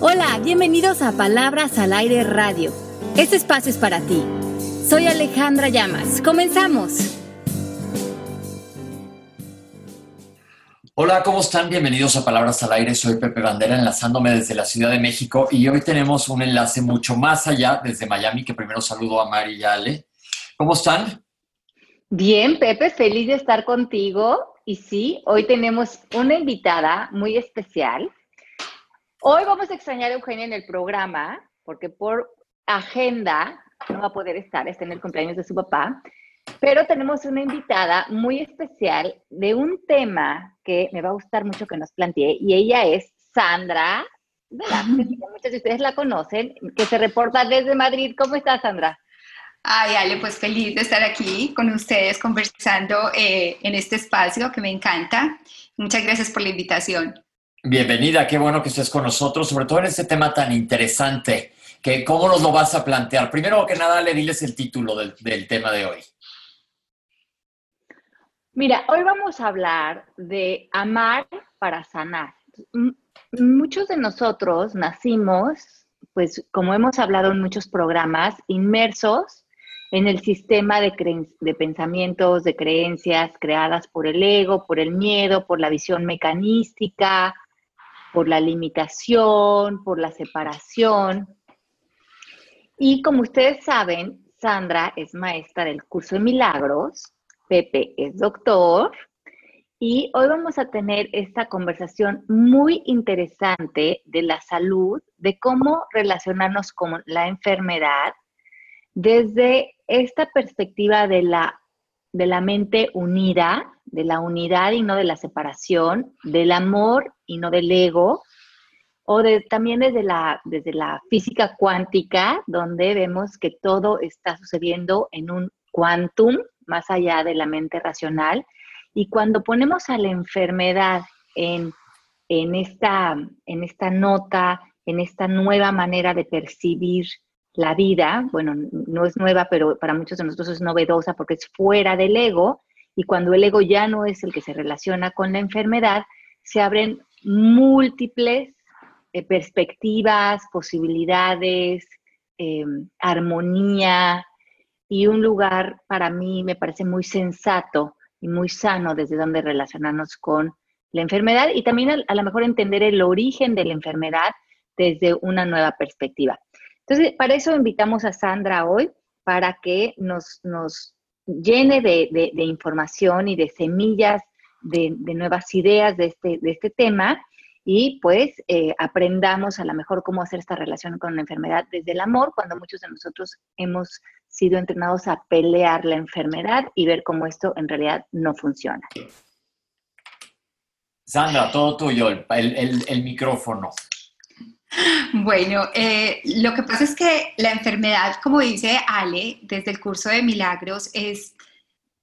Hola, bienvenidos a Palabras al Aire Radio. Este espacio es para ti. Soy Alejandra Llamas. Comenzamos. Hola, ¿cómo están? Bienvenidos a Palabras al Aire. Soy Pepe Bandera, enlazándome desde la Ciudad de México y hoy tenemos un enlace mucho más allá desde Miami, que primero saludo a Mari y a Ale. ¿Cómo están? Bien, Pepe, feliz de estar contigo. Y sí, hoy tenemos una invitada muy especial. Hoy vamos a extrañar a Eugenia en el programa, porque por agenda no va a poder estar, está en el cumpleaños de su papá. Pero tenemos una invitada muy especial de un tema que me va a gustar mucho que nos plantee, y ella es Sandra Muchos de ustedes la conocen, que se reporta desde Madrid. ¿Cómo estás, Sandra? Ay, Ale, pues feliz de estar aquí con ustedes conversando eh, en este espacio que me encanta. Muchas gracias por la invitación. Bienvenida, qué bueno que estés con nosotros, sobre todo en este tema tan interesante. Que, ¿Cómo nos lo vas a plantear? Primero que nada, le diles el título del tema de hoy. Mira, hoy vamos a hablar de amar para sanar. Muchos de nosotros nacimos, pues como hemos hablado en muchos programas, inmersos en el sistema de, de, pensamientos, de creencias creadas por el ego, por el miedo, por la visión mecanística, por la limitación, por la separación. Y como ustedes saben, Sandra es maestra del curso de milagros Pepe es doctor y hoy vamos a tener esta conversación muy interesante de la salud, de cómo relacionarnos con la enfermedad desde esta perspectiva de la, de la mente unida, de la unidad y no de la separación, del amor y no del ego, o de, también desde la, desde la física cuántica, donde vemos que todo está sucediendo en un quantum, más allá de la mente racional. Y cuando ponemos a la enfermedad en, esta, en esta nota, en esta nueva manera de percibir la vida, bueno, no es nueva, pero para muchos de nosotros es novedosa porque es fuera del ego, y cuando el ego ya no es el que se relaciona con la enfermedad, se abren múltiples eh, perspectivas, posibilidades, eh, armonía, y un lugar para mí me parece muy sensato y muy sano desde donde relacionarnos con la enfermedad y también a, lo mejor entender el origen de la enfermedad desde una nueva perspectiva. Entonces, para eso invitamos a Sandra hoy, para que nos, nos llene de, información y de semillas de, de, nuevas ideas de este, de este tema y pues eh, aprendamos a lo mejor cómo hacer esta relación con la enfermedad desde el amor, cuando muchos de nosotros hemos sido entrenados a pelear la enfermedad y ver cómo esto en realidad no funciona. Sandra, todo tuyo, el, el, micrófono. Bueno, eh, lo que pasa es que la enfermedad, como dice Ale, desde el curso de milagros, es,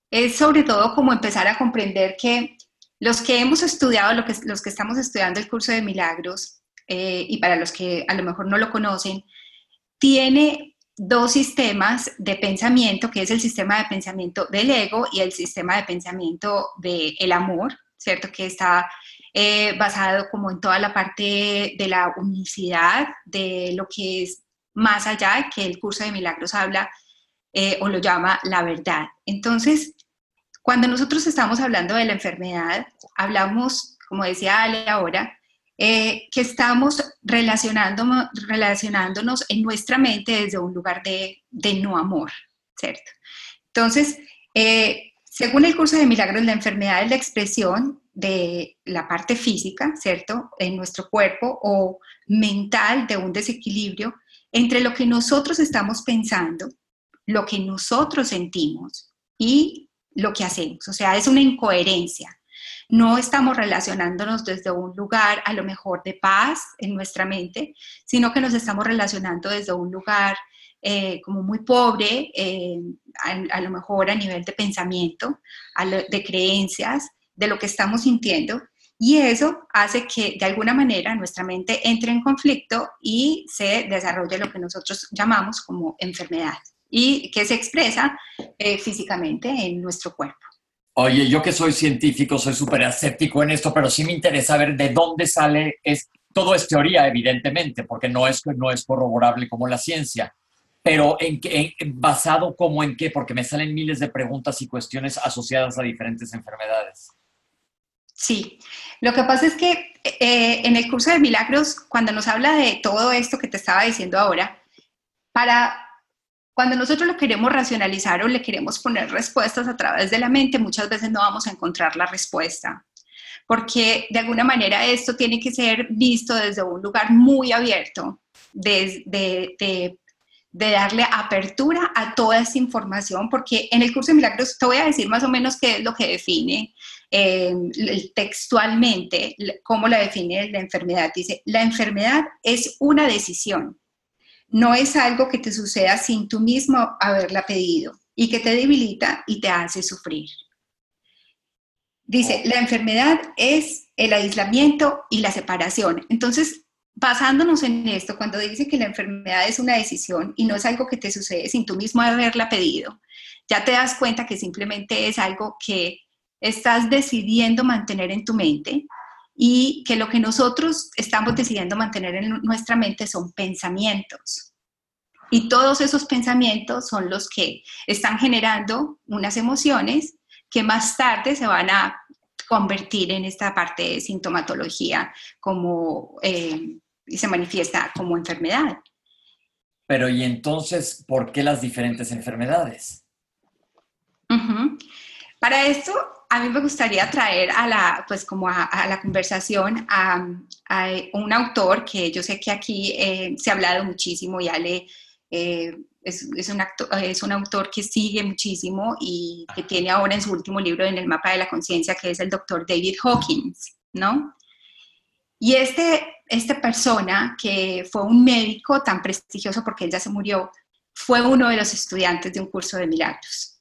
es sobre todo como empezar a comprender que los que hemos estudiado, los que estamos estudiando el curso de milagros, eh, y para los que a lo mejor no lo conocen, tiene dos sistemas de pensamiento, que es el sistema de pensamiento del ego y el sistema de pensamiento del amor, ¿cierto? Que está eh, basado como en toda la parte de la unicidad, de lo que es más allá, que el curso de milagros habla eh, o lo llama la verdad. Entonces, cuando nosotros estamos hablando de la enfermedad, hablamos, como decía Ale ahora, eh, que estamos relacionándonos, relacionándonos en nuestra mente desde un lugar de, no amor, ¿cierto? Entonces, eh, según el curso de milagros, la enfermedad es la expresión de la parte física, ¿cierto? En nuestro cuerpo o mental de un desequilibrio entre lo que nosotros estamos pensando, lo que nosotros sentimos y lo que hacemos. O sea, es una incoherencia. No estamos relacionándonos desde un lugar a lo mejor de paz en nuestra mente, sino que nos estamos relacionando desde un lugar eh, como muy pobre, eh, a, lo mejor a nivel de pensamiento, de creencias, de lo que estamos sintiendo. Y eso hace que de alguna manera nuestra mente entre en conflicto y se desarrolle lo que nosotros llamamos como enfermedad y que se expresa eh, físicamente en nuestro cuerpo. Oye, yo que soy científico, soy súper escéptico en esto, pero sí me interesa ver de dónde sale es todo es teoría, evidentemente, porque no es, no es corroborable como la ciencia. Pero en, basado como en qué, porque me salen miles de preguntas y cuestiones asociadas a diferentes enfermedades. Sí, lo que pasa es que eh, en el curso de milagros, cuando nos habla de todo esto que te estaba diciendo ahora, para cuando nosotros lo queremos racionalizar o le queremos poner respuestas a través de la mente, muchas veces no vamos a encontrar la respuesta, porque de alguna manera esto tiene que ser visto desde un lugar muy abierto, de, de, darle apertura a toda esa información, porque en el curso de milagros te voy a decir más o menos qué es lo que define eh, textualmente, cómo la define la enfermedad. Dice, la enfermedad es una decisión no es algo que te suceda sin tú mismo haberla pedido y que te debilita y te hace sufrir. Dice, la enfermedad es el aislamiento y la separación. Entonces, basándonos en esto, cuando dice que la enfermedad es una decisión y no es algo que te sucede sin tú mismo haberla pedido, ya te das cuenta que simplemente es algo que estás decidiendo mantener en tu mente y que lo que nosotros estamos decidiendo mantener en nuestra mente son pensamientos. Y todos esos pensamientos son los que están generando unas emociones que más tarde se van a convertir en esta parte de sintomatología como, eh, y se manifiesta como enfermedad. Pero ¿y entonces por qué las diferentes enfermedades? Para esto a mí me gustaría traer a la, pues como a, la conversación a, un autor que yo sé que aquí eh, se ha hablado muchísimo, y Ale eh, es, un es, un autor que sigue muchísimo y que tiene ahora en su último libro en el mapa de la conciencia, que es el doctor David Hawkins, ¿no? Y este, esta persona, que fue un médico tan prestigioso porque él ya se murió, fue uno de los estudiantes de un curso de milagros.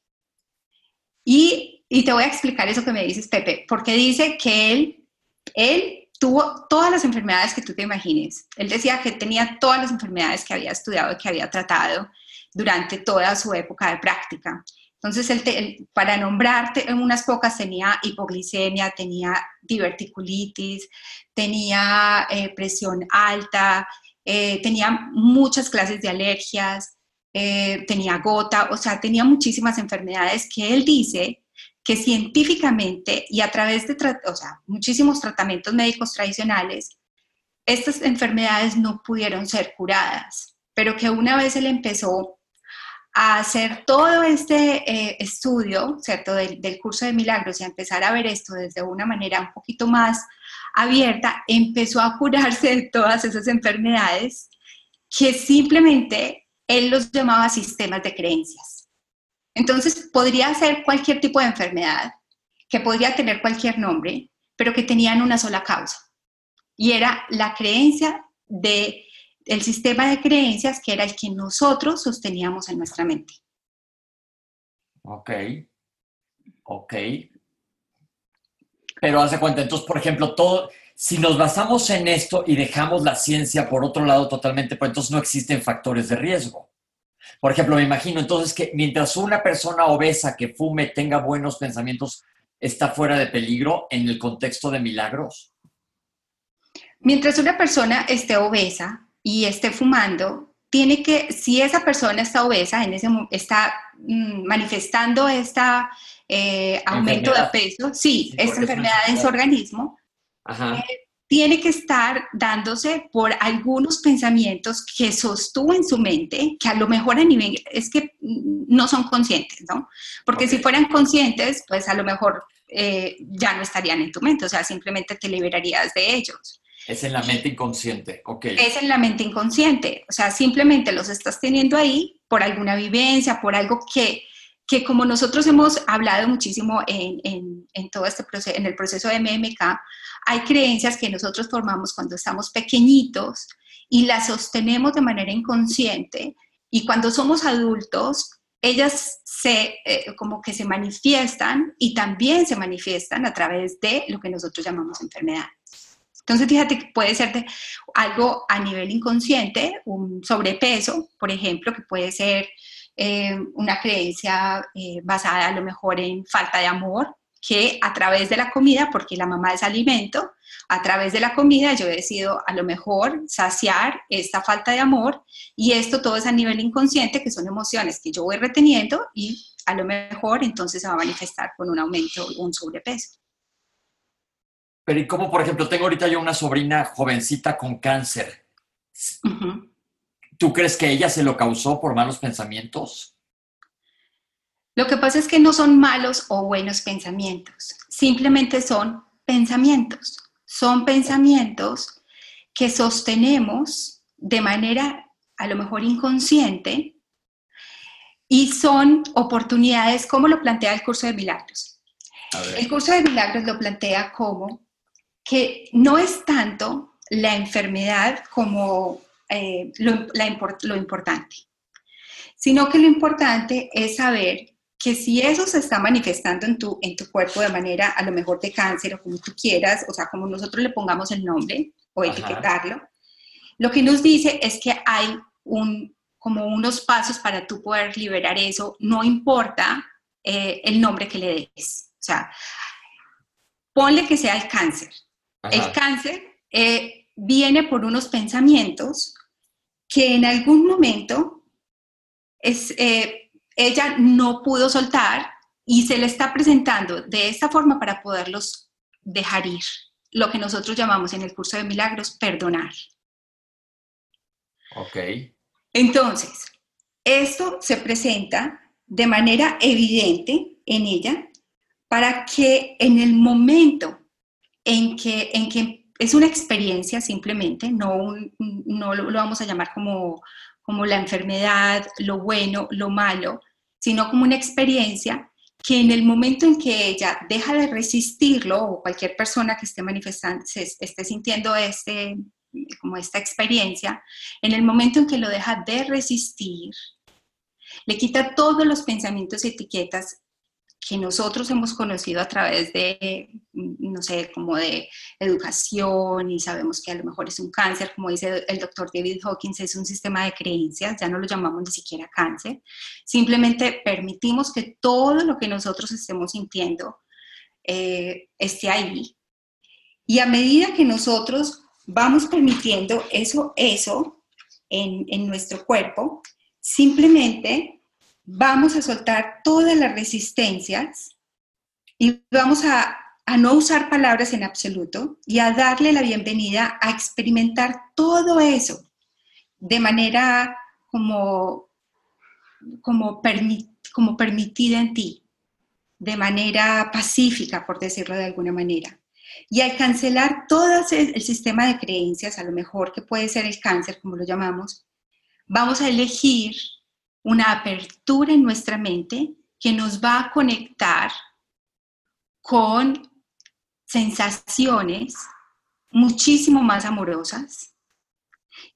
Y y te voy a explicar eso que me dices, Pepe, porque dice que él, él tuvo todas las enfermedades que tú te imagines. Él decía que tenía todas las enfermedades que había estudiado y que había tratado durante toda su época de práctica. Entonces, él, para nombrarte unas pocas, tenía hipoglicemia, tenía diverticulitis, tenía eh, presión alta, eh, tenía muchas clases de alergias, eh, tenía gota, o sea, tenía muchísimas enfermedades que él dice que científicamente y a través de o sea, muchísimos tratamientos médicos tradicionales, estas enfermedades no pudieron ser curadas, pero que una vez él empezó a hacer todo este eh, estudio, ¿cierto?, del, curso de milagros y a empezar a ver esto desde una manera un poquito más abierta, empezó a curarse de todas esas enfermedades que simplemente él los llamaba sistemas de creencias. Entonces, podría ser cualquier tipo de enfermedad, que podría tener cualquier nombre, pero que tenían una sola causa. Y era la creencia de el sistema de creencias que era el que nosotros sosteníamos en nuestra mente. Ok, ok. Pero hace cuenta, entonces, por ejemplo, todo, si nos basamos en esto y dejamos la ciencia por otro lado totalmente, pues entonces no existen factores de riesgo. Por ejemplo, me imagino entonces que mientras una persona obesa que fume tenga buenos pensamientos, está fuera de peligro en el contexto de milagros. Mientras una persona esté obesa y esté fumando, tiene que, si esa persona está obesa, en ese, está mm, manifestando este aumento de peso, sí, esta enfermedad en su organismo, Ajá. Eh, tiene que estar dándose por algunos pensamientos que sostuvo en su mente, que a lo mejor a nivel es que no son conscientes, ¿no? Porque si fueran conscientes, pues a lo mejor eh, ya no estarían en tu mente, o sea, simplemente te liberarías de ellos. Es en la mente inconsciente, ok. Es en la mente inconsciente, o sea, simplemente los estás teniendo ahí por alguna vivencia, por algo que, que como nosotros hemos hablado muchísimo en, en, en todo este proceso, en el proceso de MMK, hay creencias que nosotros formamos cuando estamos pequeñitos y las sostenemos de manera inconsciente y cuando somos adultos, ellas se, eh, como que se manifiestan y también se manifiestan a través de lo que nosotros llamamos enfermedades. Entonces, fíjate que puede ser algo a nivel inconsciente, un sobrepeso, por ejemplo, que puede ser eh, una creencia eh, basada a lo mejor en falta de amor, que a través de la comida, porque la mamá es alimento, a través de la comida yo he decidido a lo mejor saciar esta falta de amor y esto todo es a nivel inconsciente, que son emociones que yo voy reteniendo y a lo mejor entonces se va a manifestar con un aumento o un sobrepeso. Pero ¿y cómo, por ejemplo, tengo ahorita yo una sobrina jovencita con cáncer? ¿Tú crees que ella se lo causó por malos pensamientos? Lo que pasa es que no son malos o buenos pensamientos, simplemente son pensamientos. Son pensamientos que sostenemos de manera a lo mejor inconsciente y son oportunidades, como lo plantea el curso de milagros. El curso de milagros lo plantea como que no es tanto la enfermedad como eh, lo, lo importante, sino que lo importante es saber que si eso se está manifestando en tu, en tu cuerpo de manera a lo mejor de cáncer o como tú quieras, o sea, como nosotros le pongamos el nombre o etiquetarlo, lo que nos dice es que hay un, como unos pasos para tú poder liberar eso, no importa eh, el nombre que le des. O sea, ponle que sea el cáncer. El cáncer eh, viene por unos pensamientos que en algún momento es, eh, ella no pudo soltar y se le está presentando de esta forma para poderlos dejar ir, lo que nosotros llamamos en el curso de milagros perdonar. Ok. Entonces, esto se presenta de manera evidente en ella para que en el momento en que, es una experiencia simplemente, no, lo, vamos a llamar como, la enfermedad, lo bueno, lo malo, sino como una experiencia que en el momento en que ella deja de resistirlo o cualquier persona que esté manifestando, esté sintiendo este, como esta experiencia, en el momento en que lo deja de resistir, le quita todos los pensamientos y etiquetas que nosotros hemos conocido a través de, no sé, como de educación y sabemos que a lo mejor es un cáncer, como dice el doctor David Hawkins, es un sistema de creencias, ya no lo llamamos ni siquiera cáncer, simplemente permitimos que todo lo que nosotros estemos sintiendo eh, esté ahí. Y a medida que nosotros vamos permitiendo eso, eso en, en nuestro cuerpo, simplemente vamos a soltar todas las resistencias y vamos a, no usar palabras en absoluto y a darle la bienvenida a experimentar todo eso de manera como, como, como permitida en ti, de manera pacífica, por decirlo de alguna manera. Y al cancelar todo el sistema de creencias, a lo mejor que puede ser el cáncer, como lo llamamos, vamos a elegir una apertura en nuestra mente que nos va a conectar con sensaciones muchísimo más amorosas.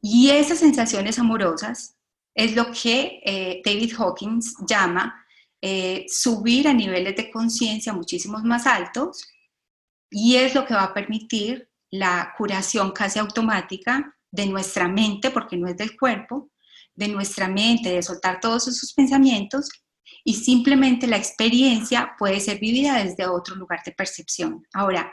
Y esas sensaciones amorosas es lo que eh, David Hawkins llama eh, subir a niveles de conciencia muchísimos más altos y es lo que va a permitir la curación casi automática de nuestra mente, porque no es del cuerpo, de nuestra mente, de soltar todos esos pensamientos y simplemente la experiencia puede ser vivida desde otro lugar de percepción. Ahora,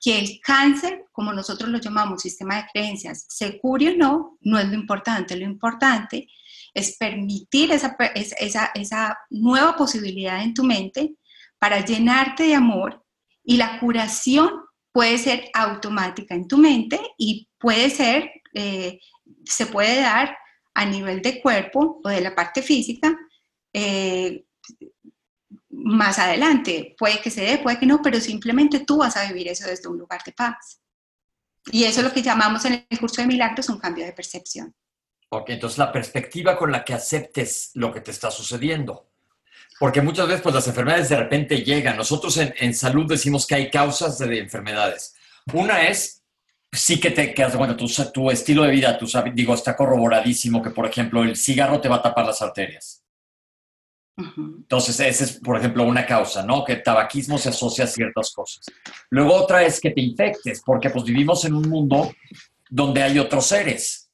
que el cáncer, como nosotros lo llamamos sistema de creencias, se cure o no, no es lo importante. Lo importante es permitir esa, esa, esa nueva posibilidad en tu mente para llenarte de amor y la curación puede ser automática en tu mente y puede ser, eh, se puede dar a nivel de cuerpo o de la parte física eh, más adelante. Puede que se dé, puede que no, pero simplemente tú vas a vivir eso desde un lugar de paz. Y eso es lo que llamamos en el curso de milagros un cambio de percepción. Ok, entonces la perspectiva con la que aceptes lo que te está sucediendo. Porque muchas veces pues, las enfermedades de repente llegan. Nosotros en, en salud decimos que hay causas de enfermedades. Una es sí que te quedas, bueno, tu, tu estilo de vida, tu, digo, está corroboradísimo que, por ejemplo, el cigarro te va a tapar las arterias. Entonces, esa es, por ejemplo, una causa, ¿no? Que el tabaquismo se asocia a ciertas cosas. Luego otra es que te infectes, porque pues vivimos en un mundo donde hay otros seres.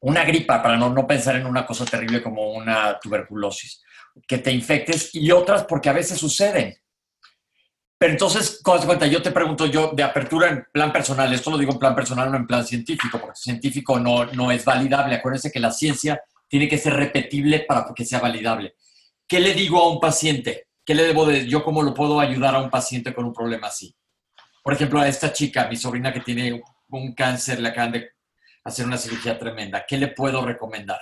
Una gripa, para no, no pensar en una cosa terrible como una tuberculosis. Que te infectes y otras porque a veces suceden. Pero entonces, ¿cómo cuenta? Yo te pregunto yo de apertura en plan personal, esto lo digo en plan personal, no en plan científico, porque científico no, no es validable. Acuérdense que la ciencia tiene que ser repetible para que sea validable. ¿Qué le digo a un paciente? ¿Qué le debo de, yo cómo lo puedo ayudar a un paciente con un problema así? Por ejemplo, a esta chica, mi sobrina que tiene un cáncer, le acaban de hacer una cirugía tremenda. ¿Qué le puedo recomendar?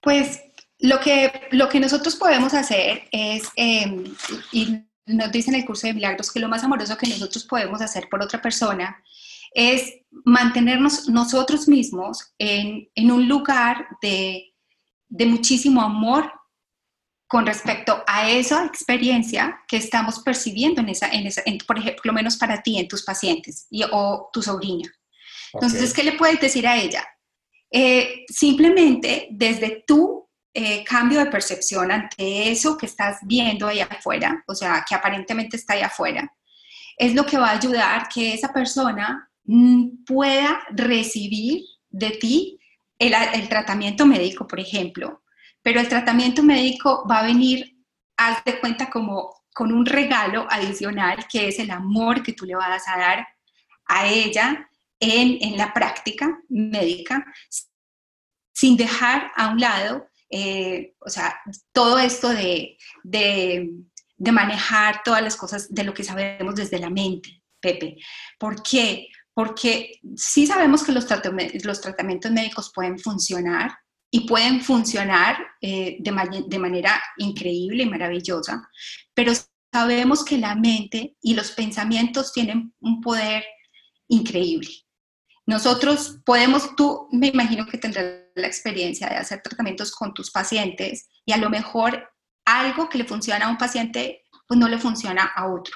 Pues lo que, lo que nosotros podemos hacer es, y nos dice en el curso de milagros, que lo más amoroso que nosotros podemos hacer por otra persona es mantenernos nosotros mismos en, en un lugar de, de muchísimo amor con respecto a esa experiencia que estamos percibiendo en esa, en esa por ejemplo, lo menos para ti, en tus pacientes y, o tu sobrina. Entonces, ¿qué le puedes decir a ella? Eh, simplemente desde tu eh, cambio de percepción ante eso que estás viendo ahí afuera, o sea, que aparentemente está ahí afuera, es lo que va a ayudar que esa persona mm, pueda recibir de ti el, el tratamiento médico, por ejemplo, pero el tratamiento médico va a venir, haz de cuenta, como con un regalo adicional, que es el amor que tú le vas a dar a ella en, en la práctica médica, sin dejar a un lado, eh, o sea, todo esto de, de, manejar todas las cosas de lo que sabemos desde la mente, Pepe. ¿Por qué? Porque sí sabemos que los, tratamientos médicos pueden funcionar, y pueden funcionar eh, de manera increíble y maravillosa, pero sabemos que la mente y los pensamientos tienen un poder increíble. Nosotros podemos, tú me imagino que tendrás la experiencia de hacer tratamientos con tus pacientes y a lo mejor algo que le funciona a un paciente, pues no le funciona a otro.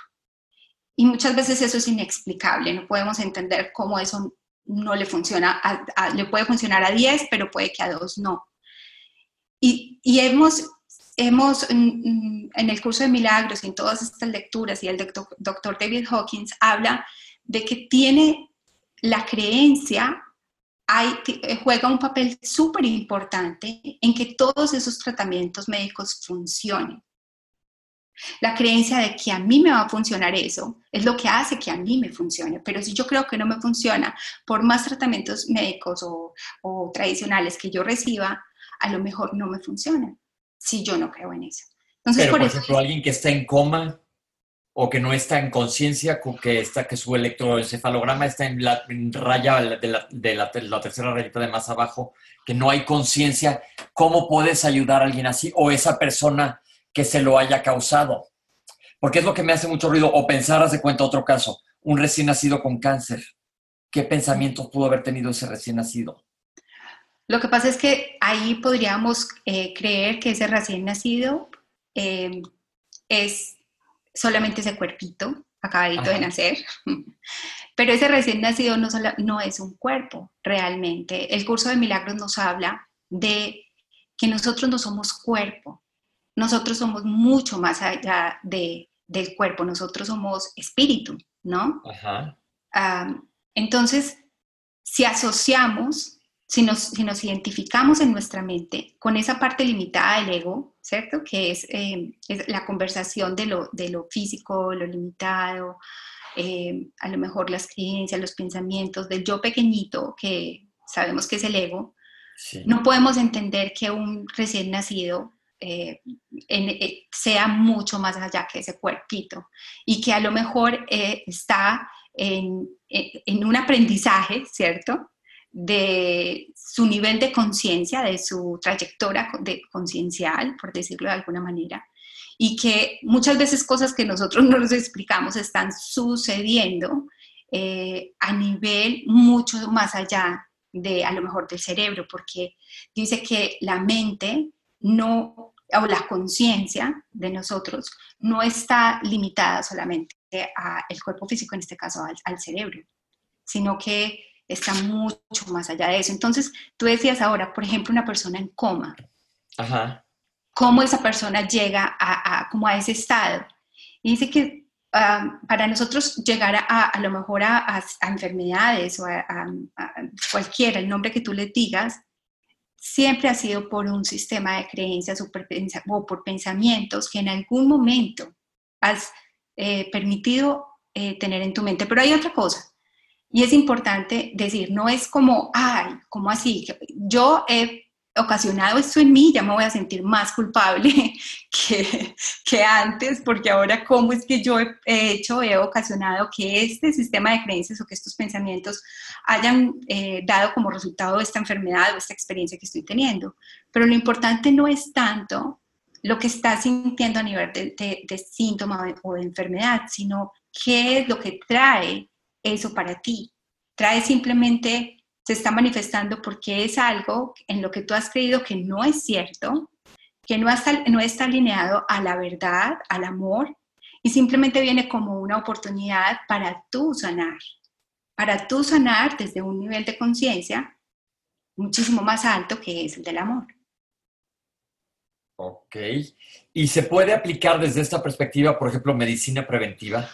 Y muchas veces eso es inexplicable, no podemos entender cómo eso no le funciona, le puede funcionar a 10, pero puede que a 2 no. Y, hemos, hemos en, el curso de milagros y en todas estas lecturas, y el doctor David Hawkins habla de que tiene la creencia, hay, juega un papel súper importante en que todos esos tratamientos médicos funcionen. La creencia de que a mí me va a funcionar eso es lo que hace que a mí me funcione. Pero si yo creo que no me funciona, por más tratamientos médicos o, tradicionales que yo reciba, a lo mejor no me funciona si yo no creo en eso. Entonces, por, ejemplo, alguien que está en coma o que no está en conciencia, que está que su electroencefalograma está en la raya de la, de la tercera rayita de más abajo, que no hay conciencia, ¿cómo puedes ayudar a alguien así? O esa persona que se lo haya causado. Porque es lo que me hace mucho ruido. O pensar, hace cuenta otro caso, un recién nacido con cáncer. ¿Qué pensamientos pudo haber tenido ese recién nacido? Lo que pasa es que ahí podríamos eh, creer que ese recién nacido em, es solamente ese cuerpito acabadito de nacer, pero ese recién nacido no, no es un cuerpo realmente. El curso de milagros nos habla de que nosotros no somos cuerpo, nosotros somos mucho más allá de, del cuerpo, nosotros somos espíritu, ¿no? Ajá. entonces, si asociamos, si nos, si nos, identificamos en nuestra mente con esa parte limitada del ego, ¿cierto? Que es, eh, es la conversación de lo, de lo, físico, lo limitado, eh, a lo mejor las creencias, los pensamientos del yo pequeñito, que sabemos que es el ego, no podemos entender que un recién nacido eh, eh, sea mucho más allá que ese cuerpito y que a lo mejor eh, está en, en, un aprendizaje, ¿cierto? De su nivel de conciencia, de su trayectoria de conciencial, por decirlo de alguna manera, y que muchas veces cosas que nosotros no nos explicamos están sucediendo a nivel mucho más allá de a lo mejor del cerebro, porque dice que la mente no, o la conciencia de nosotros no está limitada solamente al cuerpo físico, en este caso al, cerebro, sino que está mucho más allá de eso. Entonces, tú decías ahora, por ejemplo, una persona en coma. Ajá. ¿Cómo esa persona llega a, como a ese estado? Y dice que ah, para nosotros llegar a, a lo mejor a, enfermedades o a, cualquiera, el nombre que tú le digas, siempre ha sido por un sistema de creencias o por pensamientos que en algún momento has eh, permitido eh, tener en tu mente. Pero hay otra cosa, y es importante decir, no es como, ay, ¿cómo así? Yo he ocasionado esto en mí, ya me voy a sentir más culpable que, que antes, porque ahora cómo es que yo he hecho, he ocasionado que este sistema de creencias o que estos pensamientos hayan eh, dado como resultado esta enfermedad o esta experiencia que estoy teniendo. Pero lo importante no es tanto lo que estás sintiendo a nivel de, de, de síntoma o de enfermedad, sino qué es lo que trae eso para ti. Trae simplemente, se está manifestando porque es algo en lo que tú has creído que no es cierto, que no está, no está alineado a la verdad, al amor, y simplemente viene como una oportunidad para tú sanar, para tú sanar desde un nivel de conciencia muchísimo más alto que es el del amor. Ok. ¿Y se puede aplicar desde esta perspectiva, por ejemplo, medicina preventiva?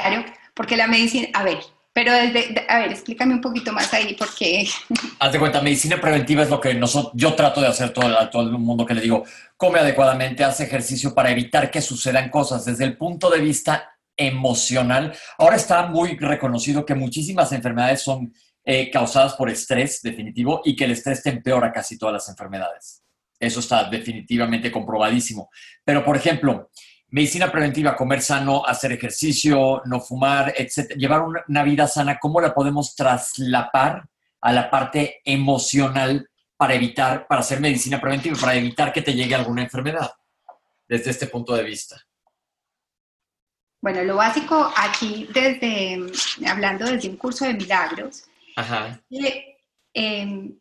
Claro, porque la medicina, a ver, pero desde, a ver, explícame un poquito más ahí, porque... Haz de cuenta, medicina preventiva es lo que nosotros, yo trato de hacer todo, a todo el mundo que le digo, come adecuadamente, hace ejercicio para evitar que sucedan cosas desde el punto de vista emocional. Ahora está muy reconocido que muchísimas enfermedades son eh, causadas por estrés definitivo y que el estrés te empeora casi todas las enfermedades. Eso está definitivamente comprobadísimo. Pero, por ejemplo, medicina preventiva, comer sano, hacer ejercicio, no fumar, etc. Llevar una vida sana, ¿cómo la podemos traslapar a la parte emocional para evitar, para hacer medicina preventiva, para evitar que te llegue alguna enfermedad? Desde este punto de vista. Bueno, lo básico aquí, desde hablando desde un curso de milagros, Ajá. Eh,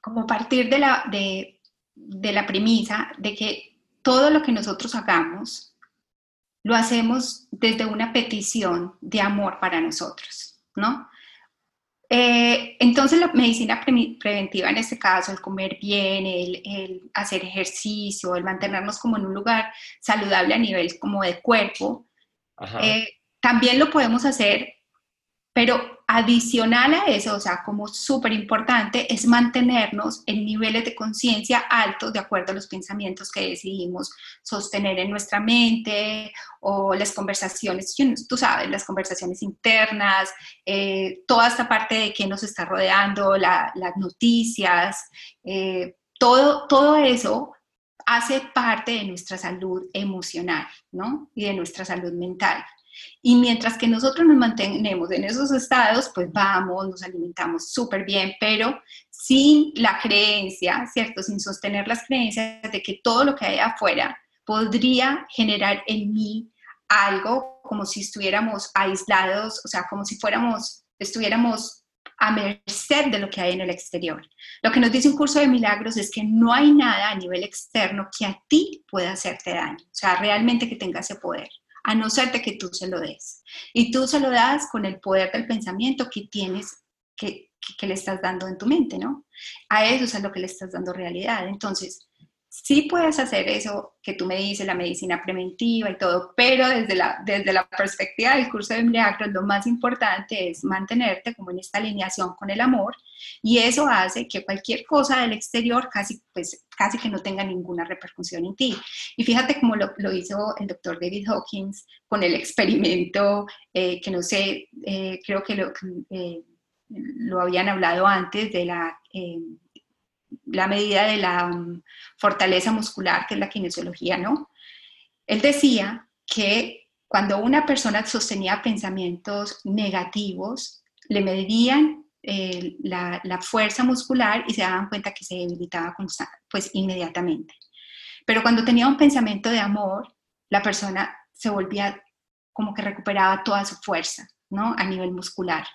como partir de la, de, de la premisa de que todo lo que nosotros hagamos lo hacemos desde una petición de amor para nosotros, ¿no? Eh, entonces la medicina preventiva en este caso, el comer bien, el, hacer ejercicio, el mantenernos como en un lugar saludable a nivel como de cuerpo, eh, también lo podemos hacer, pero Adicional a eso, o sea, como súper importante, es mantenernos en niveles de conciencia altos de acuerdo a los pensamientos que decidimos sostener en nuestra mente o las conversaciones, tú sabes, las conversaciones internas, eh, toda esta parte de qué nos está rodeando, las noticias, eh, todo, todo eso hace parte de nuestra salud emocional, ¿no? Y de nuestra salud mental. Y mientras que nosotros nos mantenemos en esos estados, pues vamos, nos alimentamos súper bien, pero sin la creencia, ¿cierto? Sin sostener las creencias de que todo lo que hay afuera podría generar en mí algo como si estuviéramos aislados, o sea, como si fuéramos, estuviéramos a merced de lo que hay en el exterior. Lo que nos dice un curso de milagros es que no hay nada a nivel externo que a ti pueda hacerte daño, o sea, realmente que tenga ese poder a no ser de que tú se lo des. Y tú se lo das con el poder del pensamiento que tienes, que, que, le estás dando en tu mente, ¿no? A eso es lo que le estás dando realidad. Entonces, sí puedes hacer eso que tú me dices, la medicina preventiva y todo, pero desde la, desde la perspectiva del curso de milagros, lo más importante es mantenerte como en esta alineación con el amor y eso hace que cualquier cosa del exterior casi, pues, casi que no tenga ninguna repercusión en ti. Y fíjate cómo lo, lo hizo el doctor David Hawkins con el experimento, eh, que no sé, eh, creo que lo, eh, lo habían hablado antes de la la medida de la um, fortaleza muscular, que es la kinesiología, ¿no? Él decía que cuando una persona sostenía pensamientos negativos, le medían eh, la, fuerza muscular y se daban cuenta que se debilitaba pues inmediatamente. Pero cuando tenía un pensamiento de amor, la persona se volvía como que recuperaba toda su fuerza, ¿no? A nivel muscular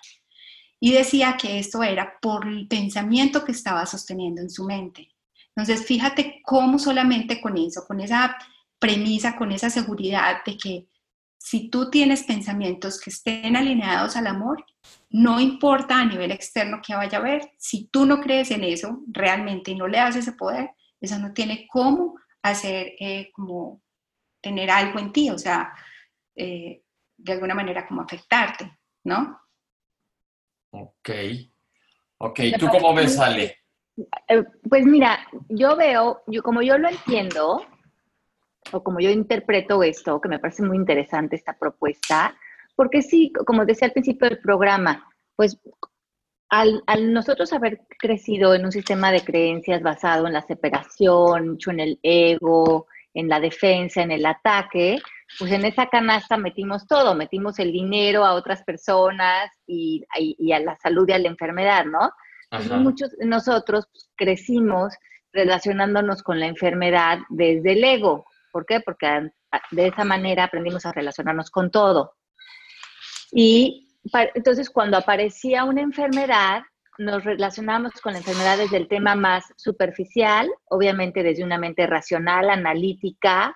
y decía que esto era por el pensamiento que estaba sosteniendo en su mente. Entonces, fíjate cómo solamente con eso, con esa premisa, con esa seguridad de que si tú tienes pensamientos que estén alineados al amor, no importa a nivel externo que vaya a ver, si tú no crees en eso realmente y no le das ese poder, eso no tiene cómo hacer eh, como tener algo en ti, o sea, eh, de alguna manera como afectarte, ¿no? Ok. Ok, ¿tú cómo ves, Ale? Eh, pues mira, yo veo, yo como yo lo entiendo, o como yo interpreto esto, que me parece muy interesante esta propuesta, porque sí, como decía al principio del programa, pues al, nosotros haber crecido en un sistema de creencias basado en la separación, mucho en el ego, en la defensa, en el ataque, pues en esa canasta metimos todo, metimos el dinero a otras personas y, a la salud y a la enfermedad, ¿no? muchos de nosotros crecimos relacionándonos con la enfermedad desde el ego. ¿Por qué? Porque de esa manera aprendimos a relacionarnos con todo. Y entonces cuando aparecía una enfermedad, nos relacionamos con la enfermedad desde el tema más superficial, obviamente desde una mente racional, analítica,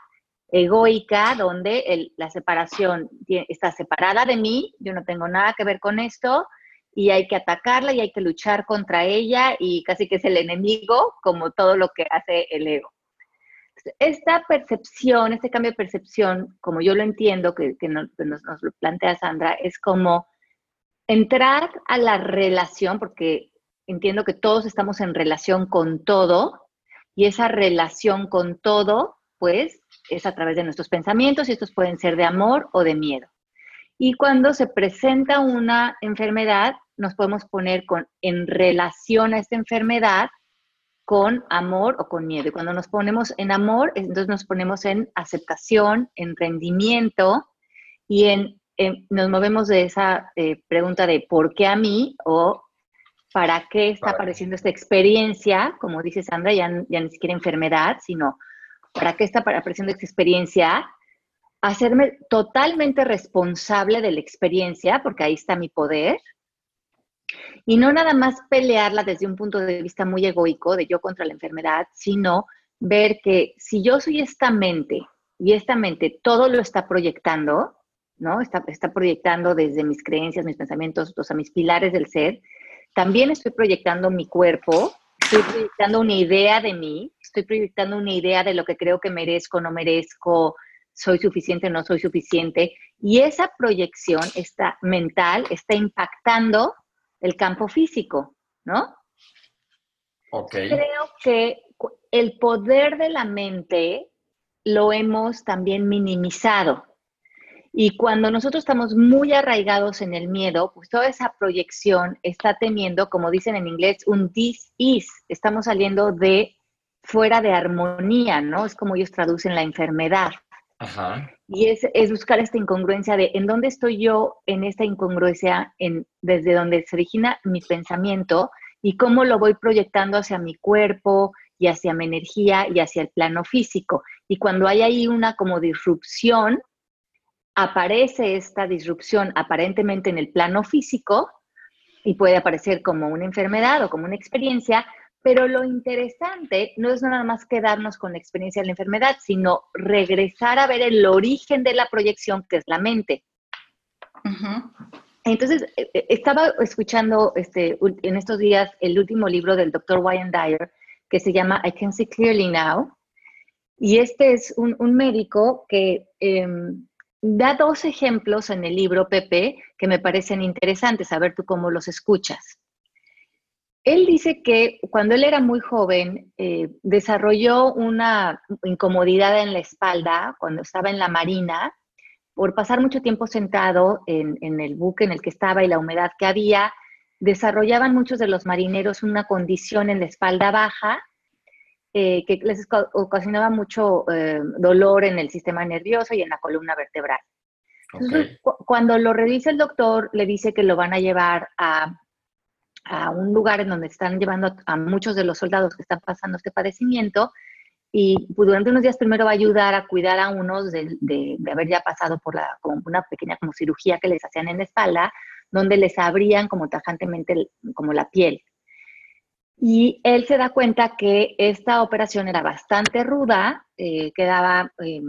egoica, donde la separación está separada de mí, yo no tengo nada que ver con esto, y hay que atacarla y hay que luchar contra ella y casi que es el enemigo, como todo lo que hace el ego. Esta percepción, este cambio de percepción, como yo lo entiendo, que, nos, nos, lo plantea Sandra, es como entrar a la relación, porque entiendo que todos estamos en relación con todo, y esa relación con todo, pues, es a través de nuestros pensamientos, y estos pueden ser de amor o de miedo. Y cuando se presenta una enfermedad, nos podemos poner con, en relación a esta enfermedad con amor o con miedo. Y cuando nos ponemos en amor, entonces nos ponemos en aceptación, en rendimiento y en, nos movemos de esa eh, pregunta de ¿por qué a mí? o ¿para qué está apareciendo esta experiencia? Como dice Sandra, ya, ya ni siquiera enfermedad, sino ¿para qué está apareciendo esta experiencia? hacerme totalmente responsable de la experiencia, porque ahí está mi poder, y no nada más pelearla desde un punto de vista muy egoico, de yo contra la enfermedad, sino ver que si yo soy esta mente y esta mente todo lo está proyectando, ¿no? Está, está proyectando desde mis creencias, mis pensamientos, o sea, mis pilares del ser, también estoy proyectando mi cuerpo, estoy proyectando una idea de mí, estoy proyectando una idea de lo que creo que merezco, no merezco, soy suficiente, no soy suficiente. Y esa proyección está mental está impactando el campo físico, ¿no? Creo que el poder de la mente lo hemos también minimizado. Y cuando nosotros estamos muy arraigados en el miedo, pues toda esa proyección está teniendo, como dicen en inglés, un dis-is. Estamos saliendo de fuera de armonía, ¿no? Es como ellos traducen la enfermedad. Y es, es, buscar esta incongruencia de en dónde estoy yo en esta incongruencia, en, desde donde se origina mi pensamiento y cómo lo voy proyectando hacia mi cuerpo y hacia mi energía y hacia el plano físico. Y cuando hay ahí una como disrupción, aparece esta disrupción aparentemente en el plano físico y puede aparecer como una enfermedad o como una experiencia, pero lo interesante no es nada más quedarnos con la experiencia de la enfermedad, sino regresar a ver el origen de la proyección, que es la mente. Entonces, eh, eh, estaba escuchando este, en estos días el último libro del doctor Wayne Dyer, que se llama I Can See Clearly Now. Y este es un, médico que em, da dos ejemplos en el libro, Pepe, que me parecen interesantes, a ver tú cómo los escuchas. Él dice que cuando él era muy joven eh, desarrolló una incomodidad en la espalda cuando estaba en la marina por pasar mucho tiempo sentado en, el buque en el que estaba y la humedad que había. Desarrollaban muchos de los marineros una condición en la espalda baja eh, que les ocasionaba mucho eh, dolor en el sistema nervioso y en la columna vertebral. cuando lo revisa el doctor, le dice que lo van a llevar a a un lugar en donde están llevando a muchos de los soldados que están pasando este padecimiento y pues, durante unos días primero va a ayudar a cuidar a unos de, haber ya pasado por la, como una pequeña como cirugía que les hacían en la espalda, donde les abrían como tajantemente como la piel. Y él se da cuenta que esta operación era bastante ruda, eh, quedaba, eh,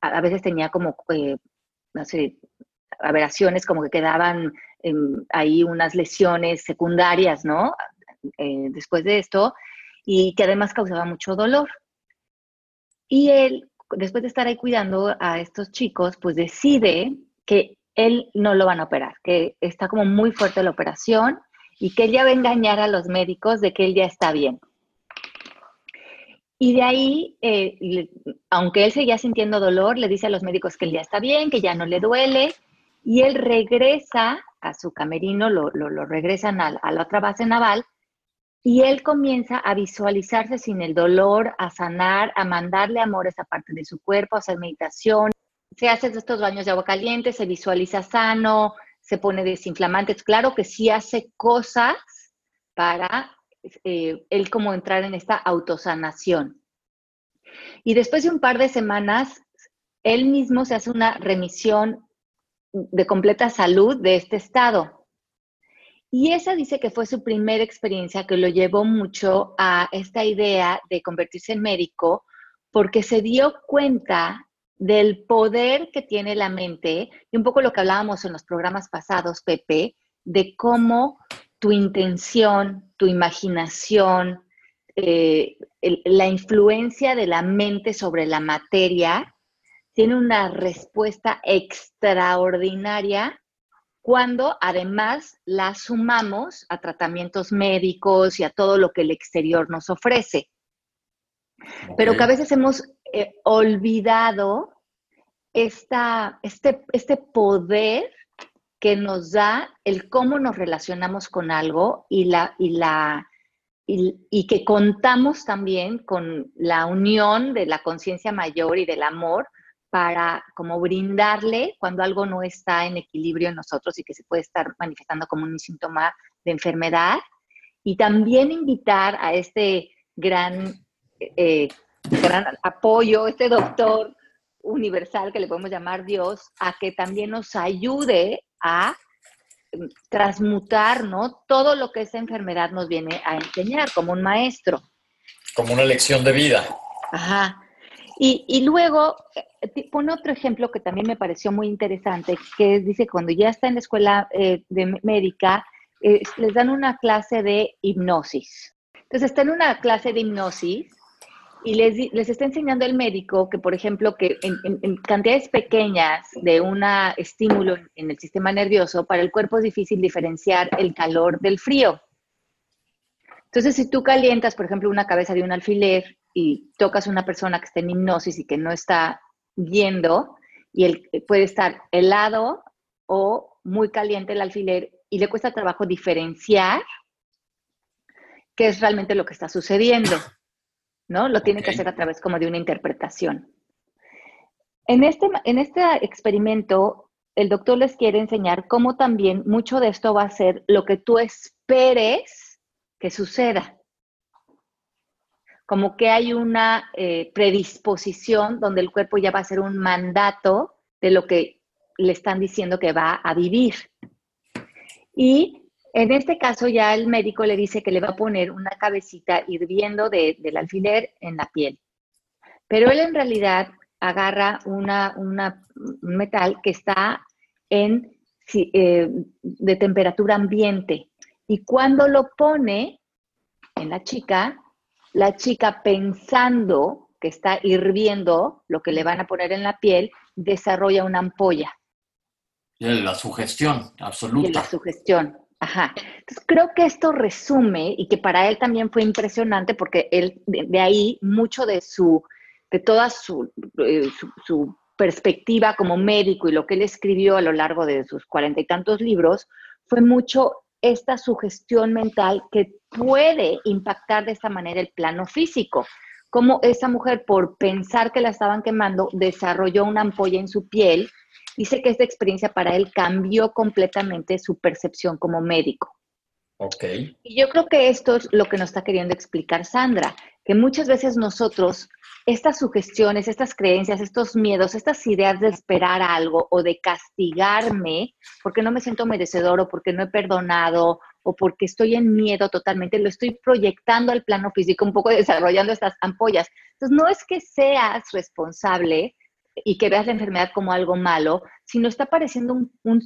a veces tenía como, eh, no sé, aberraciones como que quedaban hay unas lesiones secundarias, ¿no? Eh, después de esto, y que además causaba mucho dolor. Y él, después de estar ahí cuidando a estos chicos, pues decide que él no lo van a operar, que está como muy fuerte la operación y que él ya va a engañar a los médicos de que él ya está bien. Y de ahí, eh, aunque él seguía sintiendo dolor, le dice a los médicos que él ya está bien, que ya no le duele, y él regresa a su camerino, lo, regresan a, la otra base naval, y él comienza a visualizarse sin el dolor, a sanar, a mandarle amor a esa parte de su cuerpo, a hacer meditación. Se hace estos baños de agua caliente, se visualiza sano, se pone desinflamante. Claro que sí hace cosas para eh, él como entrar en esta autosanación. Y después de un par de semanas, él mismo se hace una remisión de completa salud de este estado. Y esa dice que fue su primera experiencia que lo llevó mucho a esta idea de convertirse en médico, porque se dio cuenta del poder que tiene la mente, y un poco lo que hablábamos en los programas pasados, Pepe, de cómo tu intención, tu imaginación, eh, la influencia de la mente sobre la materia, tiene una respuesta extraordinaria cuando además la sumamos a tratamientos médicos y a todo lo que el exterior nos ofrece. Pero que a veces hemos eh, olvidado esta, este, este poder que nos da el cómo nos relacionamos con algo y, la, y, la, y que contamos también con la unión de la conciencia mayor y del amor para como brindarle cuando algo no está en equilibrio en nosotros y que se puede estar manifestando como un síntoma de enfermedad. Y también invitar a este gran, eh, gran apoyo, este doctor universal que le podemos llamar Dios, a que también nos ayude a mm, transmutar, ¿no? Todo lo que esta enfermedad nos viene a enseñar como un maestro. Como una lección de vida. Ajá. Y, luego eh, pone otro ejemplo que también me pareció muy interesante, que dice cuando ya está en la escuela eh, de médica, eh, les dan una clase de hipnosis. Entonces está en una clase de hipnosis y les, les está enseñando el médico que, por ejemplo, que en, cantidades pequeñas de un estímulo en el sistema nervioso, para el cuerpo es difícil diferenciar el calor del frío. Entonces, si tú calientas, por ejemplo, una cabeza de un alfiler y tocas a una persona que está en hipnosis y que no está viendo, y él eh, puede estar helado o muy caliente el alfiler y le cuesta trabajo diferenciar qué es realmente lo que está sucediendo, ¿no? Lo tiene que hacer a través como de una interpretación. En este, en este experimento, el doctor les quiere enseñar cómo también mucho de esto va a ser lo que tú esperes que suceda como que hay una eh, predisposición donde el cuerpo ya va a ser un mandato de lo que le están diciendo que va a vivir. Y en este caso ya el médico le dice que le va a poner una cabecita hirviendo del alfiler en la piel. Pero él en realidad agarra una, un metal que está en, eh, de temperatura ambiente y cuando lo pone en la chica, la chica pensando que está hirviendo lo que le van a poner en la piel, desarrolla una ampolla. La sugestión, absoluta. la sugestión, ajá. Entonces creo que esto resume y que para él también fue impresionante porque él, de, ahí, mucho de su, de toda su, eh, su perspectiva como médico y lo que él escribió a lo largo de sus cuarenta y tantos libros, fue mucho esta sugestión mental que puede impactar de esta manera el plano físico. Como esa mujer, por pensar que la estaban quemando, desarrolló una ampolla en su piel. Dice que esta experiencia para él cambió completamente su percepción como médico. Ok. Y yo creo que esto es lo que nos está queriendo explicar Sandra, que muchas veces nosotros estas sugestiones, estas creencias, estos miedos, estas ideas de esperar algo o de castigarme porque no me siento merecedor o porque no he perdonado o porque estoy en miedo totalmente, lo estoy proyectando al plano físico, un poco desarrollando estas ampollas. Entonces, no es que seas responsable y que veas la enfermedad como algo malo, sino está pareciendo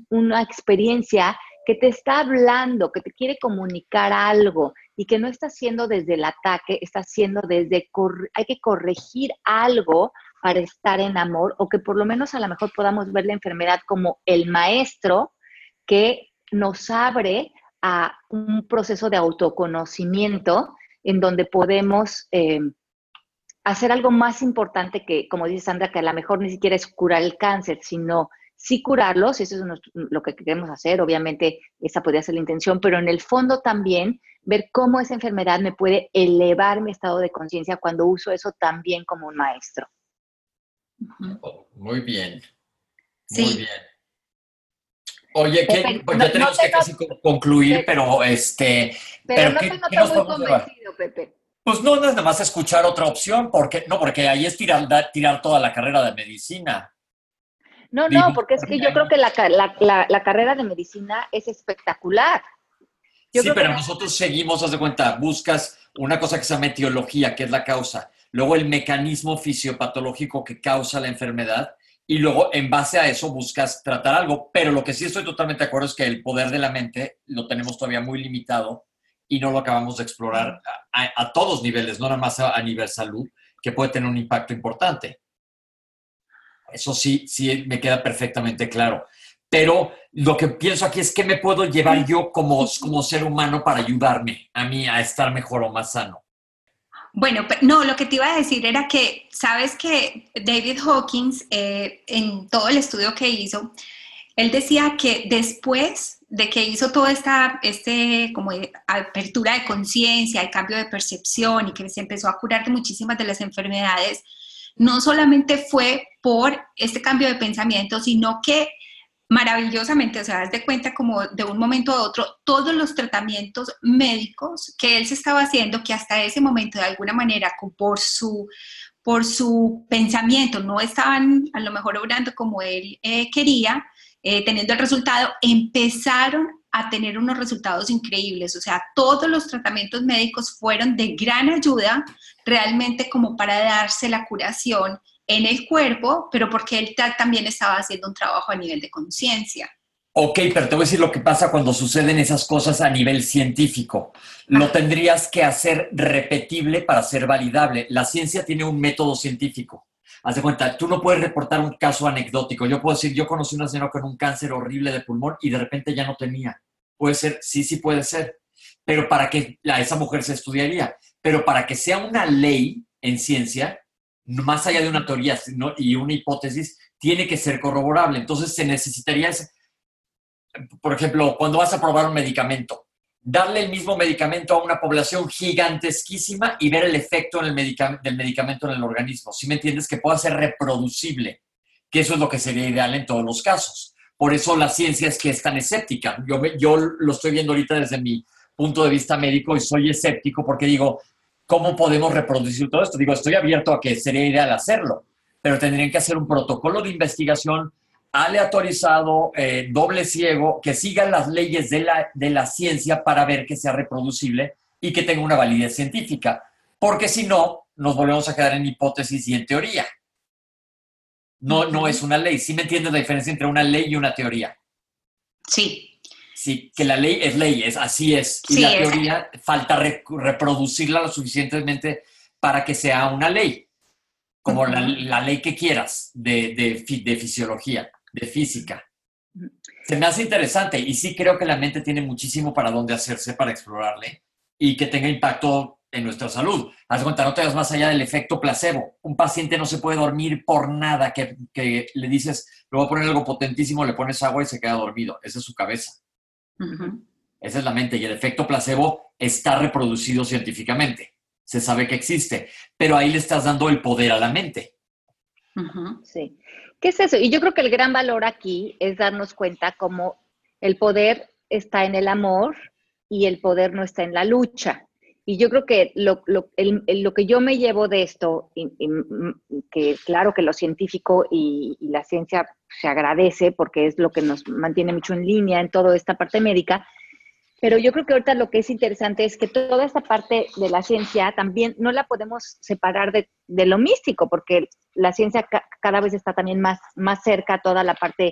una experiencia que te está hablando, que te quiere comunicar algo y que no está haciendo desde el ataque, está haciendo desde, hay que corregir algo para estar en amor o que por lo menos a lo mejor podamos ver la enfermedad como el maestro que nos abre a un proceso de autoconocimiento en donde podemos eh, hacer algo más importante que, como dice Sandra, que a lo mejor ni siquiera es curar el cáncer, sino sí curarlos, eso es lo que queremos hacer, obviamente esa podría ser la intención, pero en el fondo también ver cómo esa enfermedad me puede elevar mi estado de conciencia cuando uso eso también como un maestro. Oh, muy bien. Muy bien. Oye, que pues ya tenemos que casi concluir, pero este. Pero, no te noto muy convencido, Pepe. Pues no, no es nada más escuchar otra opción, porque no, porque ahí es tirar, tirar toda la carrera de medicina. No, no, porque es que yo creo que la, carrera de medicina es espectacular. sí, pero nosotros seguimos, haz de cuenta, buscas una cosa que se llama etiología, que es la causa, luego el mecanismo fisiopatológico que causa la enfermedad, y luego en base a eso buscas tratar algo. Pero lo que sí estoy totalmente de acuerdo es que el poder de la mente lo tenemos todavía muy limitado y no lo acabamos de explorar a, todos niveles, no nada más a nivel salud, que puede tener un impacto importante. Eso sí, sí me queda perfectamente claro. Pero lo que pienso aquí es que me puedo llevar yo como, como ser humano para ayudarme a mí a estar mejor o más sano. Bueno, no, lo que te iba a decir era que, sabes que David Hawkins, eh, en todo el estudio que hizo, él decía que después de que hizo toda esta este, como apertura de conciencia, el cambio de percepción y que se empezó a curar de muchísimas de las enfermedades, no solamente fue por este cambio de pensamiento, sino que maravillosamente, o sea, das de cuenta como de un momento a otro, todos los tratamientos médicos que él se estaba haciendo, que hasta ese momento de alguna manera por su, por su pensamiento no estaban a lo mejor obrando como él eh, quería, eh, teniendo el resultado, empezaron a tener unos resultados increíbles. O sea, todos los tratamientos médicos fueron de gran ayuda realmente como para darse la curación en el cuerpo, pero porque él también estaba haciendo un trabajo a nivel de conciencia. Ok, pero te voy a decir lo que pasa cuando suceden esas cosas a nivel científico. Lo tendrías que hacer repetible para ser validable. La ciencia tiene un método científico. Haz de cuenta, tú no puedes reportar un caso anecdótico. Yo puedo decir, yo conocí una señora con un cáncer horrible de pulmón y de repente ya no tenía. Puede ser, sí, sí puede ser. Pero para que a esa mujer se estudiaría. Pero para que sea una ley en ciencia, más allá de una teoría y una hipótesis, tiene que ser corroborable. Entonces se necesitaría, por ejemplo, cuando vas a probar un medicamento, darle el mismo medicamento a una población gigantesquísima y ver el efecto del medicamento en el organismo. Si me entiendes, que pueda ser reproducible, que eso es lo que sería ideal en todos los casos. Por eso la ciencia es que es tan escéptica. Yo, yo lo estoy viendo ahorita desde mi punto de vista médico y soy escéptico porque digo, ¿cómo podemos reproducir todo esto? Digo, estoy abierto a que sería ideal hacerlo, pero tendrían que hacer un protocolo de investigación aleatorizado, eh, doble ciego, que siga las leyes de la, de la ciencia para ver que sea reproducible y que tenga una validez científica, porque si no, nos volvemos a quedar en hipótesis y en teoría. No, no es una ley. ¿Sí me entiendes la diferencia entre una ley y una teoría? Sí, Sí, que la ley es ley, es, así es. Y la teoría falta reproducirla lo suficientemente para que sea una ley, como la, ley que quieras de, de, fisiología, de física. Se me hace interesante y sí creo que la mente tiene muchísimo para dónde hacerse para explorarle y que tenga impacto en nuestra salud. Haz cuenta, no te vas más allá del efecto placebo. Un paciente no se puede dormir por nada que, que le dices, le voy a poner algo potentísimo, le pones agua y se queda dormido. Esa es su cabeza. Esa es la mente y el efecto placebo está reproducido científicamente. Se sabe que existe, pero ahí le estás dando el poder a la mente. Sí. ¿Qué es eso? Y yo creo que el gran valor aquí es darnos cuenta cómo el poder está en el amor y el poder no está en la lucha. Y yo creo que lo, que yo me llevo de esto, que claro que lo científico y, la ciencia se agradece porque es lo que nos mantiene mucho en línea en toda esta parte médica, pero yo creo que ahorita lo que es interesante es que toda esta parte de la ciencia también no la podemos separar de, lo místico, porque la ciencia cada vez está también más, más cerca a toda la parte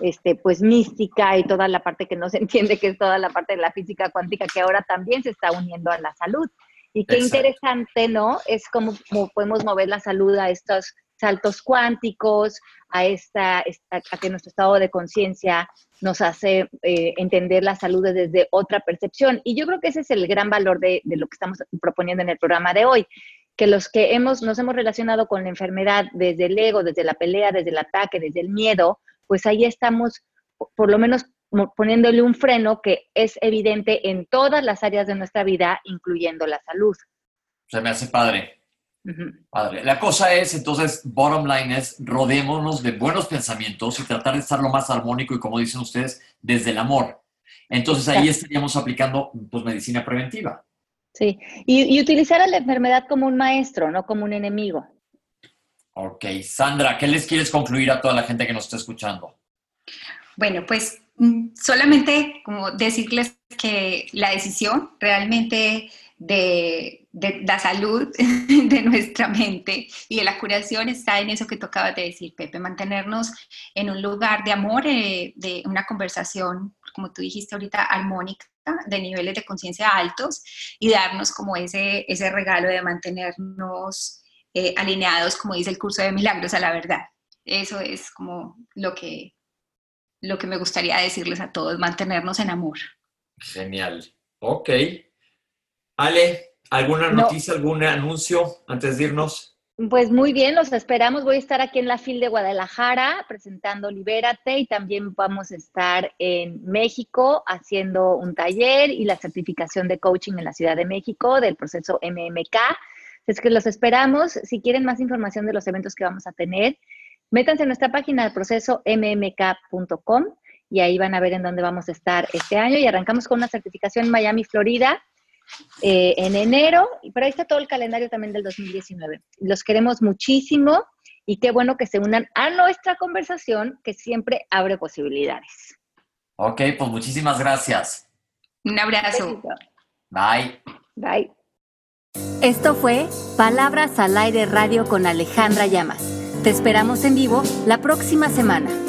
este, pues mística y toda la parte que no se entiende, que es toda la parte de la física cuántica, que ahora también se está uniendo a la salud. Y qué interesante, ¿no? Es como, podemos mover la salud a estos saltos cuánticos, a, esta, a que nuestro estado de conciencia nos hace eh, entender la salud desde otra percepción. Y yo creo que ese es el gran valor de, de, lo que estamos proponiendo en el programa de hoy, que los que hemos, nos hemos relacionado con la enfermedad desde el ego, desde la pelea, desde el ataque, desde el miedo, pues ahí estamos por lo menos poniéndole un freno que es evidente en todas las áreas de nuestra vida, incluyendo la salud. Se me hace padre. Padre. La cosa es, entonces, bottom line es, rodémonos de buenos pensamientos y tratar de estar lo más armónico y, como dicen ustedes, desde el amor. Entonces ahí estaríamos aplicando pues, medicina preventiva. Sí, y, y, utilizar a la enfermedad como un maestro, no como un enemigo. Ok, Sandra, ¿qué les quieres concluir a toda la gente que nos está escuchando? Bueno, pues mm, solamente como decirles que la decisión realmente de, la salud de nuestra mente y de la curación está en eso que tocaba de decir, Pepe, mantenernos en un lugar de amor, eh, de una conversación, como tú dijiste ahorita, armónica, de niveles de conciencia altos y darnos como ese, ese regalo de mantenernos eh, alineados, como dice el curso de milagros, a la verdad. Eso es como lo que lo que me gustaría decirles a todos, mantenernos en amor. Genial. Ok. Ale, ¿alguna noticia, algún anuncio antes de irnos? Pues muy bien, los esperamos. Voy a estar aquí en la FIL de Guadalajara presentando Libérate y también vamos a estar en México haciendo un taller y la certificación de coaching en la Ciudad de México del proceso MMK. Es que los esperamos. Si quieren más información de los eventos que vamos a tener, Métanse en nuestra página de proceso mmk.com y ahí van a ver en dónde vamos a estar este año y arrancamos con una certificación en Miami, Florida, eh, en enero, pero ahí está todo el calendario también del 2019. Los queremos muchísimo y qué bueno que se unan a nuestra conversación que siempre abre posibilidades. Ok, pues muchísimas gracias. Un abrazo. Bye. Bye. Esto fue Palabras al Aire Radio con Alejandra Llamas. Te esperamos en vivo la próxima semana.